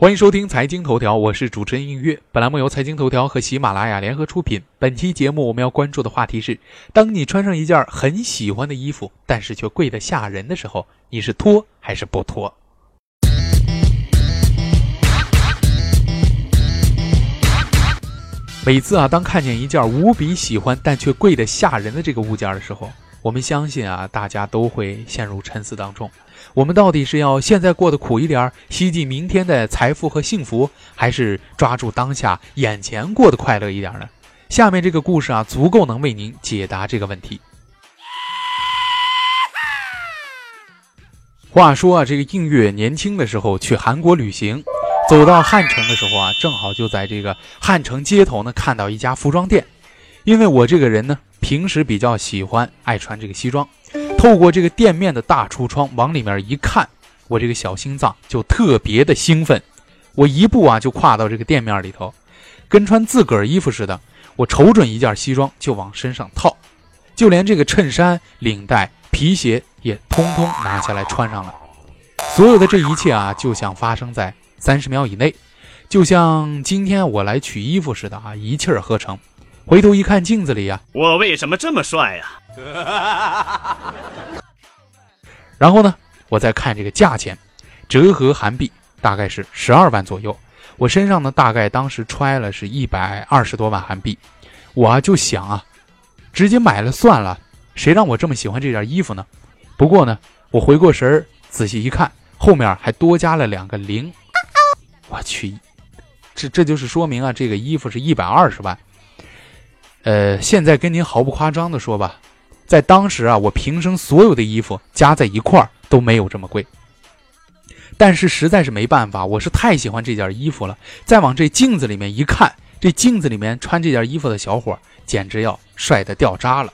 欢迎收听财经头条，我是主持人映月。本栏目由财经头条和喜马拉雅联合出品。本期节目我们要关注的话题是：当你穿上一件很喜欢的衣服，但是却贵得吓人的时候，你是脱还是不脱？每次啊，当看见一件无比喜欢但却贵得吓人的这个物件的时候，我们相信啊，大家都会陷入沉思当中。我们到底是要现在过得苦一点，希冀明天的财富和幸福，还是抓住当下眼前过得快乐一点呢？下面这个故事啊，足够能为您解答这个问题。话说啊，这个映月年轻的时候去韩国旅行。走到汉城的时候啊，正好就在这个汉城街头呢，看到一家服装店。因为我这个人呢，平时比较喜欢爱穿这个西装，透过这个店面的大橱窗往里面一看，我这个小心脏就特别的兴奋。我一步啊就跨到这个店面里头，跟穿自个儿衣服似的，我瞅准一件西装就往身上套，就连这个衬衫、领带、皮鞋也通通拿下来穿上了。所有的这一切啊，就像发生在。三十秒以内，就像今天我来取衣服似的啊，一气儿呵成。回头一看镜子里呀，我为什么这么帅呀？然后呢，我再看这个价钱，折合韩币大概是十二万左右。我身上呢，大概当时揣了是一百二十多万韩币。我就想啊，直接买了算了，谁让我这么喜欢这件衣服呢？不过呢，我回过神儿，仔细一看，后面还多加了两个零。我去，这这就是说明啊，这个衣服是一百二十万。呃，现在跟您毫不夸张的说吧，在当时啊，我平生所有的衣服加在一块儿都没有这么贵。但是实在是没办法，我是太喜欢这件衣服了。再往这镜子里面一看，这镜子里面穿这件衣服的小伙简直要帅的掉渣了。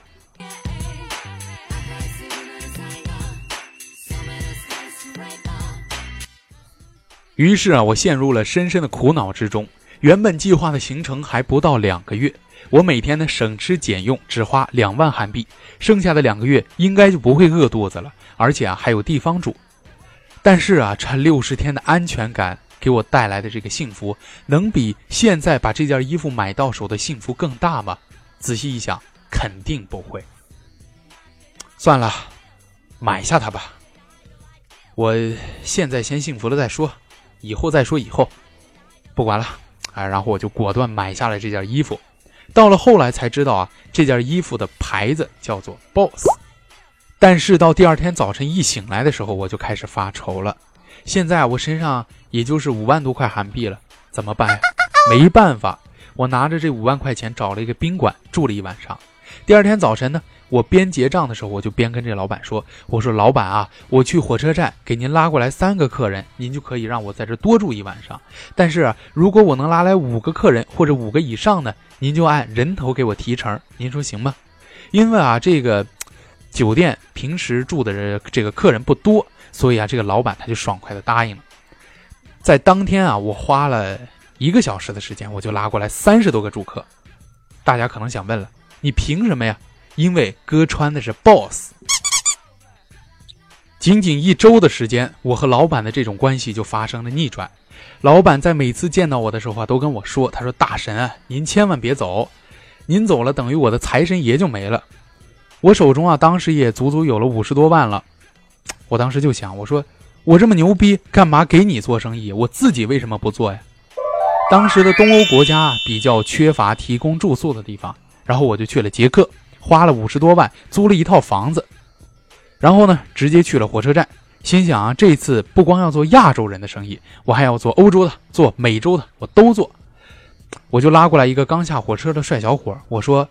于是啊，我陷入了深深的苦恼之中。原本计划的行程还不到两个月，我每天呢省吃俭用，只花两万韩币，剩下的两个月应该就不会饿肚子了，而且啊还有地方住。但是啊，这六十天的安全感给我带来的这个幸福，能比现在把这件衣服买到手的幸福更大吗？仔细一想，肯定不会。算了，买下它吧。我现在先幸福了再说。以后再说，以后不管了，哎，然后我就果断买下了这件衣服。到了后来才知道啊，这件衣服的牌子叫做 BOSS。但是到第二天早晨一醒来的时候，我就开始发愁了。现在我身上也就是五万多块韩币了，怎么办呀？没办法，我拿着这五万块钱找了一个宾馆住了一晚上。第二天早晨呢？我边结账的时候，我就边跟这老板说：“我说老板啊，我去火车站给您拉过来三个客人，您就可以让我在这多住一晚上。但是如果我能拉来五个客人或者五个以上呢，您就按人头给我提成。您说行吗？因为啊，这个酒店平时住的这个客人不多，所以啊，这个老板他就爽快的答应了。在当天啊，我花了一个小时的时间，我就拉过来三十多个住客。大家可能想问了，你凭什么呀？”因为哥穿的是 BOSS，仅仅一周的时间，我和老板的这种关系就发生了逆转。老板在每次见到我的时候啊，都跟我说：“他说大神啊，您千万别走，您走了等于我的财神爷就没了。”我手中啊，当时也足足有了五十多万了。我当时就想，我说我这么牛逼，干嘛给你做生意？我自己为什么不做呀？当时的东欧国家比较缺乏提供住宿的地方，然后我就去了捷克。花了五十多万租了一套房子，然后呢，直接去了火车站，心想啊，这次不光要做亚洲人的生意，我还要做欧洲的，做美洲的，我都做。我就拉过来一个刚下火车的帅小伙，我说：“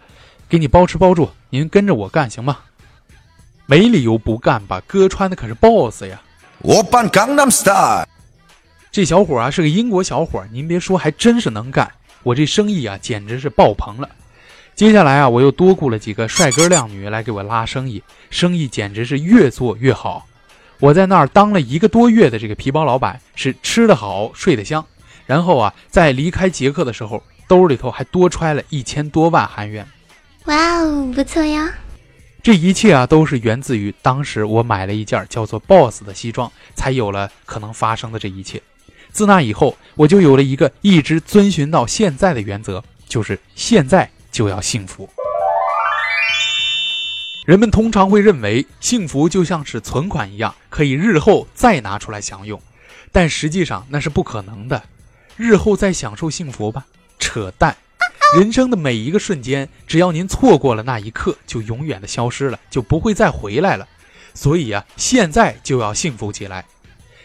给你包吃包住，您跟着我干行吗？”没理由不干吧？哥穿的可是 BOSS 呀！我扮 Gangnam Style。这小伙啊是个英国小伙，您别说，还真是能干。我这生意啊简直是爆棚了。接下来啊，我又多雇了几个帅哥靓女来给我拉生意，生意简直是越做越好。我在那儿当了一个多月的这个皮包老板，是吃得好，睡得香。然后啊，在离开捷克的时候，兜里头还多揣了一千多万韩元。哇哦，不错呀！这一切啊，都是源自于当时我买了一件叫做 “BOSS” 的西装，才有了可能发生的这一切。自那以后，我就有了一个一直遵循到现在的原则，就是现在就要幸福。人们通常会认为幸福就像是存款一样，可以日后再拿出来享用，但实际上那是不可能的。日后再享受幸福吧，扯淡！人生的每一个瞬间，只要您错过了那一刻，就永远的消失了，就不会再回来了。所以啊，现在就要幸福起来。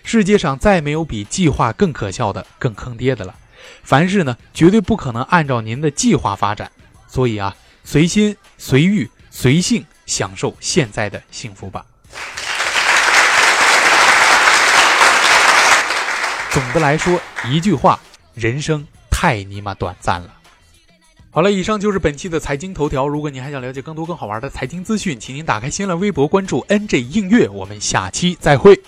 世界上再没有比计划更可笑的、更坑爹的了。凡事呢，绝对不可能按照您的计划发展。所以啊，随心随欲随性。享受现在的幸福吧。总的来说，一句话，人生太尼玛短暂了。好了，以上就是本期的财经头条。如果您还想了解更多更好玩的财经资讯，请您打开新浪微博关注 NJ 映月。我们下期再会。